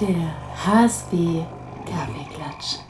Der HSB Kaffeeklatsch.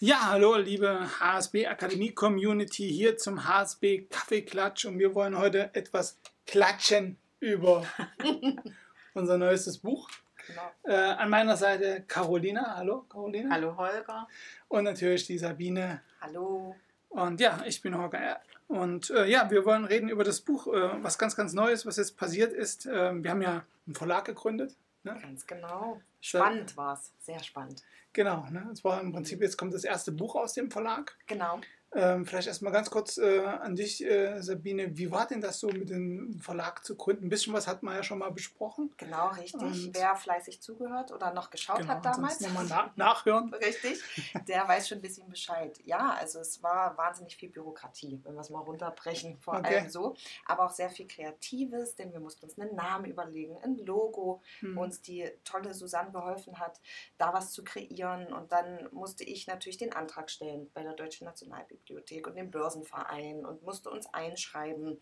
Ja, hallo liebe HSB Akademie Community hier zum HSB Kaffeeklatsch und wir wollen heute etwas klatschen über unser neuestes Buch. Genau. Äh, an meiner Seite Carolina. Hallo Carolina. Hallo Holger. Und natürlich die Sabine. Hallo. Und ja, ich bin Holger. Und äh, ja, wir wollen reden über das Buch, äh, was ganz, ganz Neues, was jetzt passiert ist. Ähm, wir haben ja einen Verlag gegründet. Ne? Ganz genau. Spannend war es. Sehr spannend. Genau, ne? es war im Prinzip, jetzt kommt das erste Buch aus dem Verlag. Genau. Ähm, vielleicht erstmal ganz kurz äh, an dich, äh, Sabine. Wie war denn das so, mit dem Verlag zu gründen? Ein bisschen was hat man ja schon mal besprochen. Genau, richtig. Und- Wer fleißig zugehört oder noch geschaut Genau, hat damals. nochmal na nachhören. Richtig, der weiß schon ein bisschen Bescheid. Ja, also es war wahnsinnig viel Bürokratie, wenn wir es mal runterbrechen, vor Okay. allem so. Aber auch sehr viel Kreatives, denn wir mussten uns einen Namen überlegen, ein Logo, Hm. wo uns die tolle Susanne geholfen hat, da was zu kreieren. Und dann musste ich natürlich den Antrag stellen bei der Deutschen Nationalbibliothek und dem Börsenverein und musste uns einschreiben.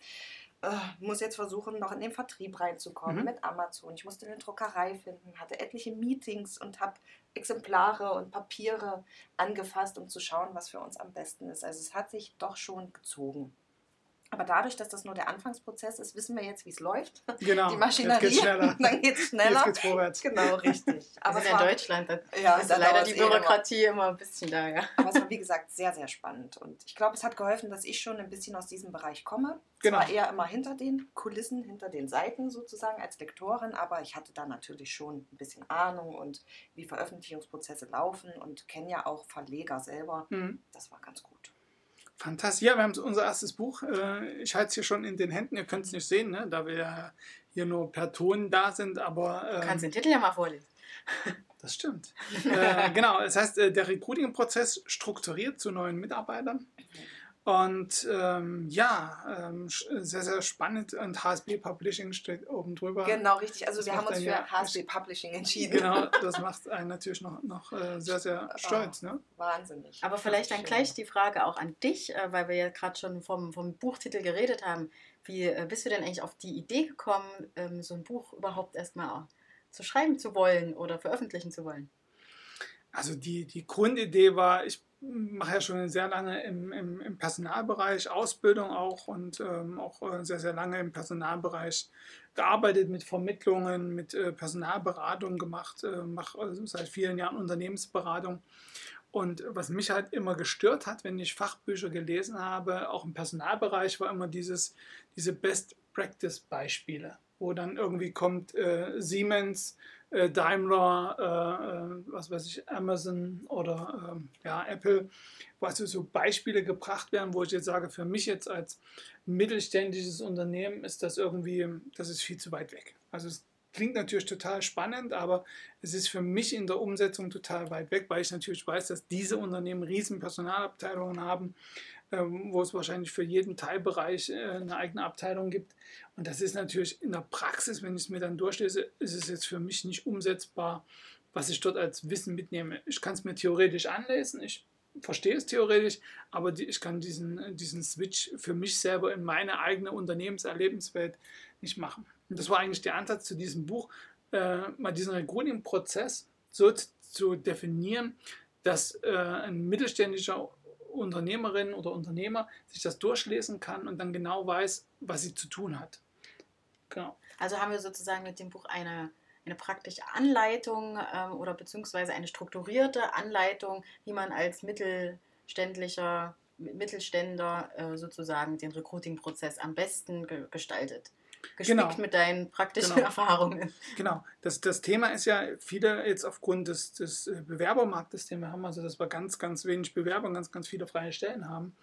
Äh, muss jetzt versuchen, noch in den Vertrieb reinzukommen Mhm. mit Amazon. Ich musste eine Druckerei finden, hatte etliche Meetings und habe Exemplare und Papiere angefasst, um zu schauen, was für uns am besten ist. Also es hat sich doch schon gezogen. Aber dadurch, dass das nur der Anfangsprozess ist, wissen wir jetzt, wie es läuft. Genau, Die Maschinerie, jetzt geht's schneller. dann geht es schneller. Jetzt geht's vorwärts. Genau, richtig. Aber in Deutschland, da ja, ist da leider die eh immer. Bürokratie immer ein bisschen da, ja. Aber es war, wie gesagt, sehr, sehr spannend. Und ich glaube, es hat geholfen, dass ich schon ein bisschen aus diesem Bereich komme. Genau. Zwar eher immer hinter den Kulissen, hinter den Seiten sozusagen als Lektorin, aber ich hatte da natürlich schon ein bisschen Ahnung und wie Veröffentlichungsprozesse laufen und kenne ja auch Verleger selber. Hm. Das war ganz gut. Fantastisch. Ja, wir haben unser erstes Buch. Äh, Ich halte es hier schon in den Händen. Ihr könnt es nicht sehen, ne? da wir ja hier nur per Ton da sind. Aber Du ähm, kannst den Titel ja mal vorlesen. Das stimmt. äh, genau, das heißt, äh, der Recruiting-Prozess strukturiert zu neuen Mitarbeitern. Und ähm, ja, ähm, sehr, sehr spannend. Und HSB Publishing steht oben drüber. Genau, richtig. Also Das wir haben uns für ja- HSB Publishing entschieden. Genau, das macht einen natürlich noch, noch äh, sehr, sehr stolz. Ne? Wahnsinnig. Aber vielleicht dann gleich die Frage auch an dich, äh, weil wir ja gerade schon vom, vom Buchtitel geredet haben. Wie äh, bist du denn eigentlich auf die Idee gekommen, ähm, so ein Buch überhaupt erstmal zu schreiben zu wollen oder veröffentlichen zu wollen? Also die, die Grundidee war, ich mache ja schon sehr lange im, im, im Personalbereich, Ausbildung auch und ähm, auch äh, sehr, sehr lange im Personalbereich gearbeitet, mit Vermittlungen, mit äh, Personalberatung gemacht, äh, mache also seit vielen Jahren Unternehmensberatung. Und was mich halt immer gestört hat, wenn ich Fachbücher gelesen habe, auch im Personalbereich, war immer dieses, diese Best-Practice-Beispiele, wo dann irgendwie kommt äh, Siemens, äh, Daimler, äh, äh, was weiß ich, Amazon oder ähm, ja, Apple, wo also so Beispiele gebracht werden, wo ich jetzt sage, für mich jetzt als mittelständisches Unternehmen ist das irgendwie, das ist viel zu weit weg. Also es klingt natürlich total spannend, aber es ist für mich in der Umsetzung total weit weg, weil ich natürlich weiß, dass diese Unternehmen riesen Personalabteilungen haben, wo es wahrscheinlich für jeden Teilbereich äh, eine eigene Abteilung gibt. Und das ist natürlich in der Praxis, wenn ich es mir dann durchlese, ist es jetzt für mich nicht umsetzbar, was ich dort als Wissen mitnehme. Ich kann es mir theoretisch anlesen, ich verstehe es theoretisch, aber ich kann diesen, diesen Switch für mich selber in meine eigene Unternehmenserlebenswelt nicht machen. Und das war eigentlich der Ansatz zu diesem Buch, äh, mal diesen Recruiting-Prozess so zu, zu definieren, dass äh, ein mittelständischer Unternehmerin oder Unternehmer sich das durchlesen kann und dann genau weiß, was sie zu tun hat. Genau. Also haben wir sozusagen mit dem Buch eine, eine praktische Anleitung ähm, oder beziehungsweise eine strukturierte Anleitung, wie man als mittelständlicher Mittelständler äh, sozusagen den Recruiting-Prozess am besten ge gestaltet. Gespickt Genau. mit deinen praktischen Genau. Erfahrungen. Genau, das, das Thema ist ja, viele jetzt aufgrund des, des äh, Bewerbermarktes, den wir haben, also dass wir ganz, ganz wenig Bewerber und ganz, ganz viele freie Stellen haben,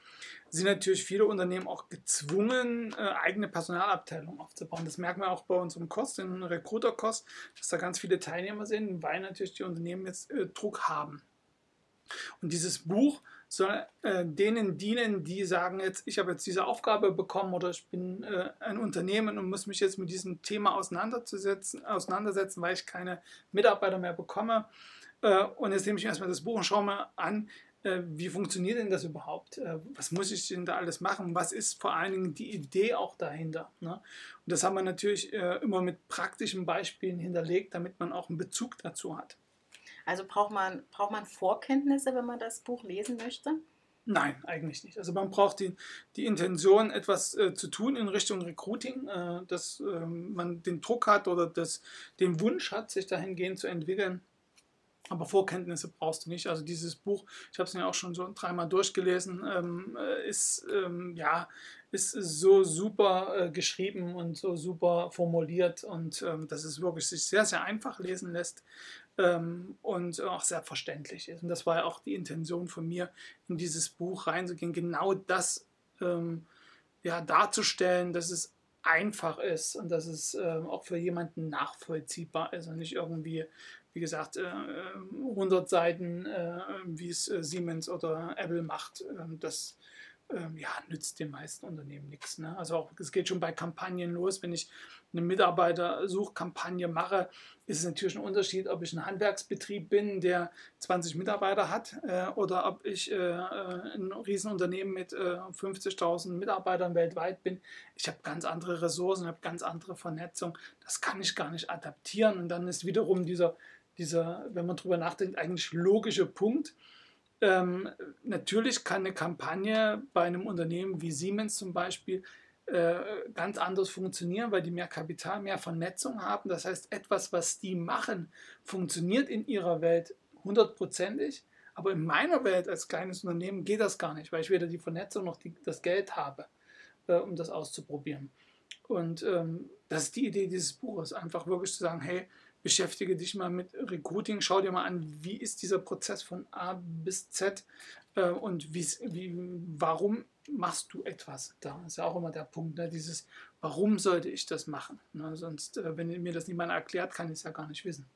sind natürlich viele Unternehmen auch gezwungen, äh, eigene Personalabteilungen aufzubauen. Das merken wir auch bei unserem Kurs, den Recruiter-Kurs, dass da ganz viele Teilnehmer sind, weil natürlich die Unternehmen jetzt äh, Druck haben. Und dieses Buch soll äh, denen dienen, die sagen jetzt, ich habe jetzt diese Aufgabe bekommen oder ich bin äh, ein Unternehmen und muss mich jetzt mit diesem Thema auseinanderzusetzen, auseinandersetzen, weil ich keine Mitarbeiter mehr bekomme. Äh, und jetzt nehme ich erstmal das Buch und schaue mir an, äh, wie funktioniert denn das überhaupt? Äh, was muss ich denn da alles machen? Was ist vor allen Dingen die Idee auch dahinter? Ne? Und das haben wir natürlich äh, immer mit praktischen Beispielen hinterlegt, damit man auch einen Bezug dazu hat. Also braucht man, braucht man Vorkenntnisse, wenn man das Buch lesen möchte? Nein, eigentlich nicht. Also man braucht die, die Intention, etwas äh, zu tun in Richtung Recruiting, äh, dass äh, man den Druck hat oder das, den Wunsch hat, sich dahingehend zu entwickeln. Aber Vorkenntnisse brauchst du nicht. Also dieses Buch, ich habe es mir auch schon so dreimal durchgelesen, ähm, äh, ist, ähm, ja, ist so super äh, geschrieben und so super formuliert und ähm, dass es wirklich sich sehr, sehr einfach lesen lässt ähm, und auch sehr verständlich ist. Und das war ja auch die Intention von mir, in dieses Buch reinzugehen, genau das ähm, ja, darzustellen, dass es einfach ist und dass es äh, auch für jemanden nachvollziehbar ist und nicht irgendwie, wie gesagt, äh, 100 Seiten, äh, wie es äh, Siemens oder Apple macht. Ähm, das ähm, ja, nützt den meisten Unternehmen nichts. Ne? Also auch, es geht schon bei Kampagnen los. Wenn ich eine Mitarbeitersuchkampagne mache, ist es natürlich ein Unterschied, ob ich ein Handwerksbetrieb bin, der 20 Mitarbeiter hat, äh, oder ob ich äh, äh ein Riesenunternehmen mit äh, 50.000 Mitarbeitern weltweit bin. Ich habe ganz andere Ressourcen, habe ganz andere Vernetzung. Das kann ich gar nicht adaptieren. Und dann ist wiederum dieser, dieser wenn man darüber nachdenkt, eigentlich logische Punkt, ähm, natürlich kann eine Kampagne bei einem Unternehmen wie Siemens zum Beispiel äh, ganz anders funktionieren, weil die mehr Kapital, mehr Vernetzung haben. Das heißt, etwas, was die machen, funktioniert in ihrer Welt hundertprozentig. Aber in meiner Welt als kleines Unternehmen geht das gar nicht, weil ich weder die Vernetzung noch die, das Geld habe, äh, um das auszuprobieren. Und ähm, das ist die Idee dieses Buches, einfach wirklich zu sagen, hey, beschäftige dich mal mit Recruiting, schau dir mal an, wie ist dieser Prozess von A bis Z äh, und wie, warum machst du etwas da? Das ist ja auch immer der Punkt, ne? dieses, warum sollte ich das machen? Ne? Sonst, äh, wenn mir das niemand erklärt, kann ich es ja gar nicht wissen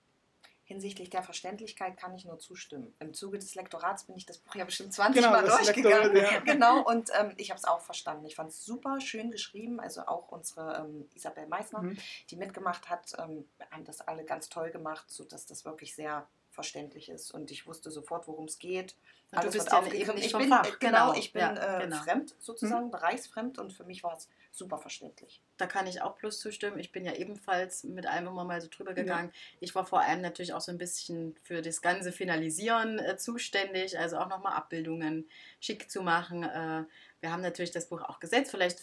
hinsichtlich der Verständlichkeit kann ich nur zustimmen. Im Zuge des Lektorats bin ich das Buch ja bestimmt 20 genau, Mal durchgegangen. Lektor, ja. Genau, und ähm, ich habe es auch verstanden. Ich fand es super schön geschrieben. Also auch unsere ähm, Isabel Meissner, mhm. die mitgemacht hat, ähm, haben das alle ganz toll gemacht, sodass das wirklich sehr verständlich ist. Und ich wusste sofort, worum es geht. Und du bist ja eben nicht ich bin, Fach. Genau, ich bin ja, äh, genau. fremd sozusagen, mhm. bereichsfremd und für mich war es super verständlich. Da kann ich auch bloß zustimmen. Ich bin ja ebenfalls mit allem immer mal so drüber gegangen. Ja. Ich war vor allem natürlich auch so ein bisschen für das ganze Finalisieren äh, zuständig, also auch nochmal Abbildungen schick zu machen. Äh, wir haben natürlich das Buch auch gesetzt. Vielleicht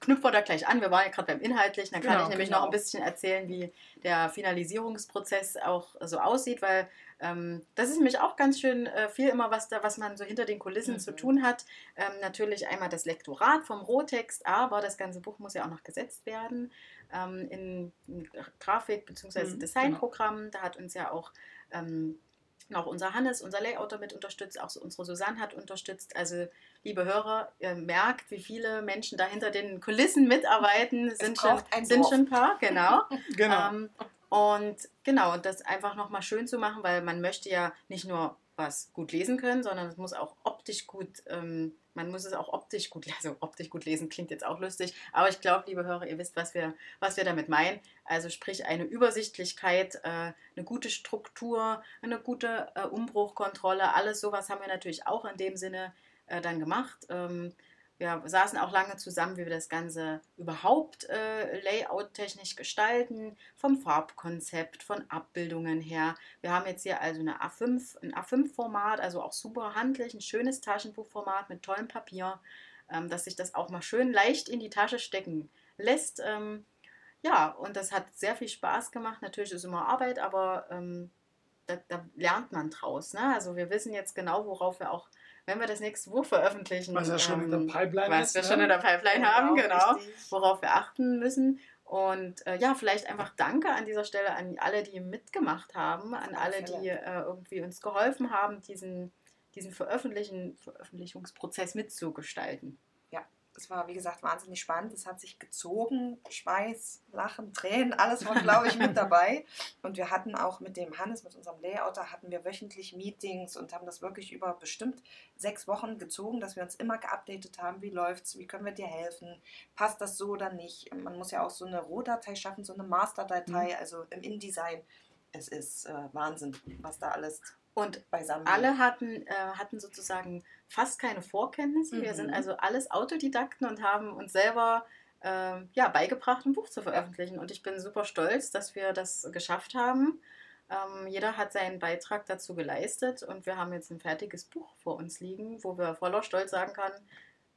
knüpfen wir da gleich an. Wir waren ja gerade beim Inhaltlichen. Dann kann genau, ich nämlich genau. noch ein bisschen erzählen, wie der Finalisierungsprozess auch so aussieht, weil ähm, das ist nämlich auch ganz schön äh, viel immer, was da, was man so hinter den Kulissen mhm. zu tun hat. Ähm, natürlich einmal das Lektorat vom Rohtext, aber das ganze Buch muss ja auch noch gesetzt werden ähm, in, in Grafik- bzw. Mhm, Designprogramm. Genau. Da hat uns ja auch ähm, auch unser Hannes, unser Layouter mit unterstützt, auch unsere Susanne hat unterstützt. Also, liebe Hörer, ihr merkt, wie viele Menschen da hinter den Kulissen mitarbeiten. Es sind, schon, sind schon ein paar, genau. genau. Ähm, und genau, das einfach nochmal schön zu machen, weil man möchte ja nicht nur was gut lesen können, sondern es muss auch optisch gut, ähm, man muss es auch optisch gut lesen. Also optisch gut lesen klingt jetzt auch lustig, aber ich glaube, liebe Hörer, ihr wisst, was wir, was wir damit meinen. Also sprich eine Übersichtlichkeit, äh, eine gute Struktur, eine gute äh, Umbruchkontrolle, alles sowas haben wir natürlich auch in dem Sinne äh, dann gemacht. Ähm, wir saßen auch lange zusammen, wie wir das Ganze überhaupt äh, layout-technisch gestalten, vom Farbkonzept, von Abbildungen her. Wir haben jetzt hier also eine A5, ein A5-Format, also auch super handlich, ein schönes Taschenbuchformat mit tollem Papier, ähm, dass sich das auch mal schön leicht in die Tasche stecken lässt. Ähm, ja, und das hat sehr viel Spaß gemacht. Natürlich ist immer Arbeit, aber ähm, da, da, lernt man draus. Ne? Also wir wissen jetzt genau, worauf wir auch wenn wir das nächste Buch veröffentlichen, was ja schon ähm, in der ähm, Pipeline was ist, wir ne? schon in der Pipeline genau, haben, genau, richtig. worauf wir achten müssen. Und äh, ja, vielleicht einfach Danke an dieser Stelle an alle, die mitgemacht haben, an alle, die äh, irgendwie uns geholfen haben, diesen, diesen Veröffentlichen, Veröffentlichungsprozess mitzugestalten es war, wie gesagt, wahnsinnig spannend. Es hat sich gezogen. Schweiß, Lachen, Tränen, alles war, glaube ich, mit dabei. Und wir hatten auch mit dem Hannes, mit unserem Layouter, hatten wir wöchentlich Meetings und haben das wirklich über bestimmt sechs Wochen gezogen, dass wir uns immer geupdatet haben, wie läuft's, wie können wir dir helfen, passt das so oder nicht. Man muss ja auch so eine Rohdatei schaffen, so eine Masterdatei, mhm. also im InDesign es ist äh, Wahnsinn, was da alles Und beisammen alle hatten, äh, hatten sozusagen fast keine Vorkenntnisse. Wir Mhm. sind also alles Autodidakten und haben uns selber ähm, ja, beigebracht, ein Buch zu veröffentlichen. Und ich bin super stolz, dass wir das geschafft haben. Ähm, jeder hat seinen Beitrag dazu geleistet und wir haben jetzt ein fertiges Buch vor uns liegen, wo wir voller Stolz sagen können,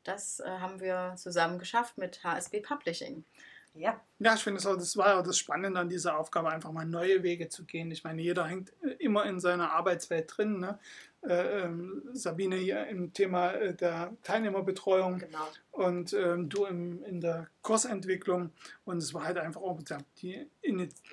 das äh, haben wir zusammen geschafft mit HSB Publishing. Ja, Ja, ich finde, das, auch- das war ja das Spannende an dieser Aufgabe, einfach mal neue Wege zu gehen. Ich meine, jeder hängt äh, immer in seiner Arbeitswelt drin. Ne? Äh, ähm, Sabine hier im Thema äh, der Teilnehmerbetreuung genau. und ähm, du im, in der Kursentwicklung. Und es war halt einfach auch die,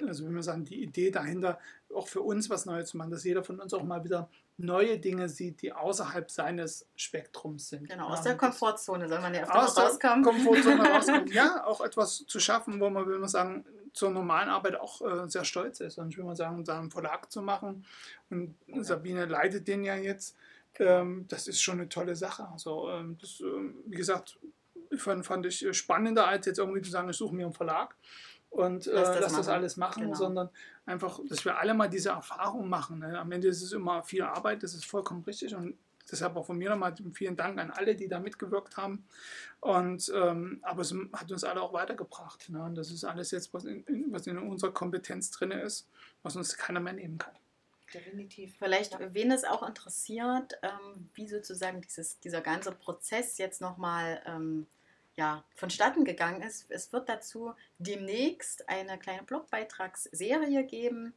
also wie man sagen, die Idee dahinter, auch für uns was Neues zu machen, dass jeder von uns auch mal wieder neue Dinge sieht, die außerhalb seines Spektrums sind. Genau, aus der Komfortzone soll man ja öfter aus mal der rauskommen. Komfortzone rauskommt. Ja, auch etwas zu schaffen, wo man, will man sagen, zur normalen Arbeit auch äh, sehr stolz ist. Und ich will mal sagen, da einen Verlag zu machen. Und Sabine leitet den ja jetzt. Ähm, das ist schon eine tolle Sache. Also, ähm, das, ähm, wie gesagt, fand, fand ich spannender, als jetzt irgendwie zu sagen, ich suche mir einen Verlag und äh, Lass das lass das alles machen, Genau. sondern einfach, dass wir alle mal diese Erfahrung machen. Ne? Am Ende ist es immer viel Arbeit, das ist vollkommen richtig. Und deshalb auch von mir nochmal vielen Dank an alle, die da mitgewirkt haben. Und, ähm, aber es hat uns alle auch weitergebracht. Ne? Und das ist alles jetzt, was in, in, was in unserer Kompetenz drin ist, was uns keiner mehr nehmen kann. Definitiv. Vielleicht, Ja. wen es auch interessiert, ähm, wie sozusagen dieses, dieser ganze Prozess jetzt nochmal ähm, ja, vonstatten gegangen ist. Es wird dazu demnächst eine kleine Blogbeitragsserie geben,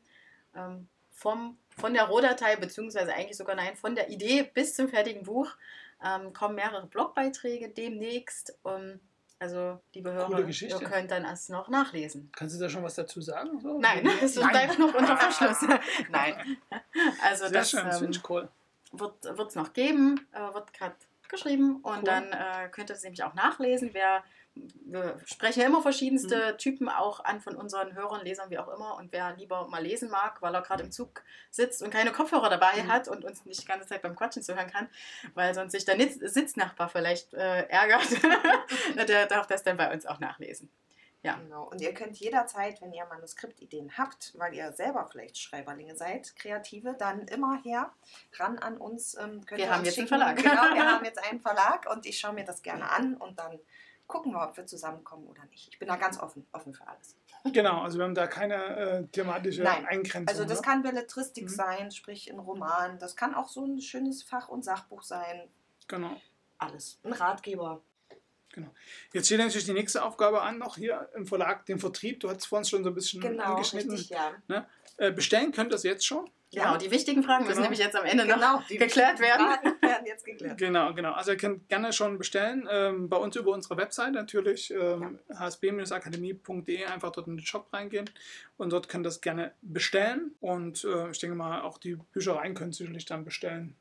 ähm, vom, von der Rohdatei, beziehungsweise eigentlich sogar nein, von der Idee bis zum fertigen Buch ähm, kommen mehrere Blogbeiträge demnächst. Ähm, also, liebe Hörer, ihr könnt dann erst noch nachlesen. Kannst du da schon was dazu sagen? So? Nein, es bleibt noch unter Verschluss. Nein. Also Sehr das schön, das ähm, finde ich cool. wird es noch geben, äh, wird gerade geschrieben und Cool. dann äh, könnt ihr es nämlich auch nachlesen. Wer, wir sprechen ja immer verschiedenste Mhm. Typen auch an von unseren Hörern, Lesern, wie auch immer. Und wer lieber mal lesen mag, weil er gerade im Zug sitzt und keine Kopfhörer dabei Mhm. hat und uns nicht die ganze Zeit beim Quatschen zuhören kann, weil sonst sich der Sitznachbar vielleicht äh, ärgert, der darf das dann bei uns auch nachlesen. Ja. Genau. Und ihr könnt jederzeit, wenn ihr Manuskriptideen habt, weil ihr selber vielleicht Schreiberlinge seid, Kreative, dann immer her, ran an uns. Ähm, könnt Wir ihr haben uns jetzt einen schicken. Verlag. Genau, wir haben jetzt einen Verlag und ich schaue mir das gerne an und dann gucken wir, ob wir zusammenkommen oder nicht. Ich bin da ganz offen, offen für alles. Genau, also wir haben da keine äh, thematische Nein. Eingrenzung. Also das ne? kann Belletristik Mhm. sein, sprich ein Roman. Das kann auch so ein schönes Fach- und Sachbuch sein. Genau. Alles. Ein Ratgeber. Jetzt steht natürlich die nächste Aufgabe an, noch hier im Verlag, den Vertrieb. Du hast es vorhin schon so ein bisschen Genau, angeschnitten. richtig, ja. Äh, bestellen könnt ihr es jetzt schon. Genau, die wichtigen Fragen müssen Genau. nämlich jetzt am Ende noch Genau, die geklärt werden. Fragen werden jetzt geklärt. Genau, genau. Also ihr könnt gerne schon bestellen. Ähm, bei uns über unsere Website natürlich, ähm, hsb-akademie.de, einfach dort in den Shop reingehen und dort könnt ihr das gerne bestellen. Und äh, ich denke mal, auch die Büchereien können sicherlich dann bestellen.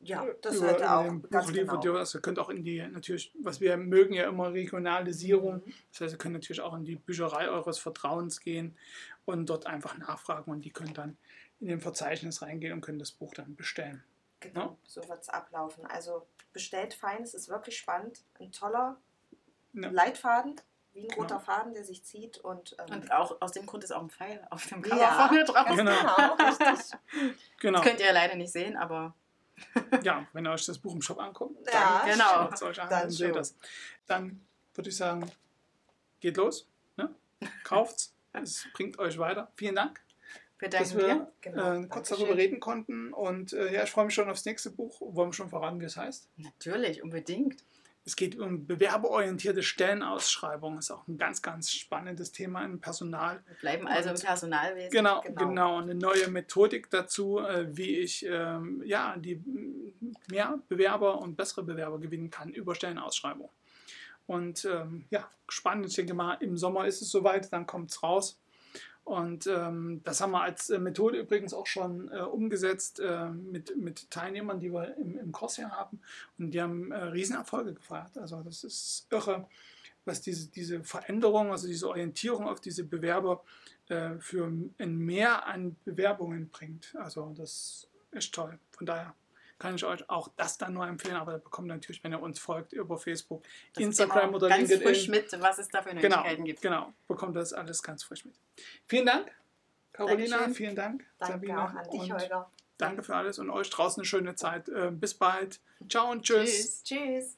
Ja, das über, sollte über auch ganz genau. Also ihr könnt auch in die, natürlich, was wir mögen ja immer Regionalisierung. Mhm. Das heißt, ihr könnt natürlich auch in die Bücherei eures Vertrauens gehen und dort einfach nachfragen und die können dann in den Verzeichnis reingehen und können das Buch dann bestellen. Genau, so wird es ablaufen. Also bestellt fein, es ist wirklich spannend. Ein toller Ja. Leitfaden, wie ein Genau. roter Faden, der sich zieht. Und, ähm, Und auch aus dem Grund ist auch ein Pfeil auf dem Cover Ja, vorne drauf. Genau. genau. Genau. Das könnt ihr leider nicht sehen, aber Ja, wenn ihr euch das Buch im Shop anguckt, Ja, dann genau. schaut es euch an, Dann dann seht das. Dann würde ich sagen, geht los, ne? kauft's, es bringt euch weiter. Vielen Dank, wir dass danken wir dir. Genau, äh, kurz darüber reden konnten. Und äh, ja, ich freue mich schon aufs nächste Buch. Wollen wir schon verraten, wie es heißt? Natürlich, unbedingt. Es geht um bewerberorientierte Stellenausschreibung. Ist auch ein ganz, ganz spannendes Thema im Personal. Wir bleiben also im Und- Personalwesen. Genau, Genau. genau. Eine neue Methodik dazu, äh, wie ich ähm, ja, die m, mehr Bewerber und bessere Bewerber gewinnen kann über Stellenausschreibung. Und ähm, ja, spannend. Ich denke mal, im Sommer ist es soweit, dann kommt es raus. Und ähm, das haben wir als äh, Methode übrigens auch schon äh, umgesetzt äh, mit, mit Teilnehmern, die wir im, im Kurs hier haben. Und die haben äh, Riesenerfolge gefeiert. Also das ist irre, was diese, diese Veränderung, also diese Orientierung auf diese Bewerber äh, für ein Mehr an Bewerbungen bringt. Also das ist toll. Von daher kann ich euch auch das dann nur empfehlen, aber da bekommt ihr natürlich, wenn ihr uns folgt, über Facebook, Das Instagram oder ganz LinkedIn. frisch mit, was es da für Genau, Möglichkeiten gibt. genau, bekommt ihr das alles ganz frisch mit. Vielen Dank. Carolina, Dankeschön. vielen Dank. Danke Sabina. auch an dich, Holger. Danke für alles und euch draußen eine schöne Zeit. Äh, bis bald. Ciao und tschüss. Tschüss. Tschüss.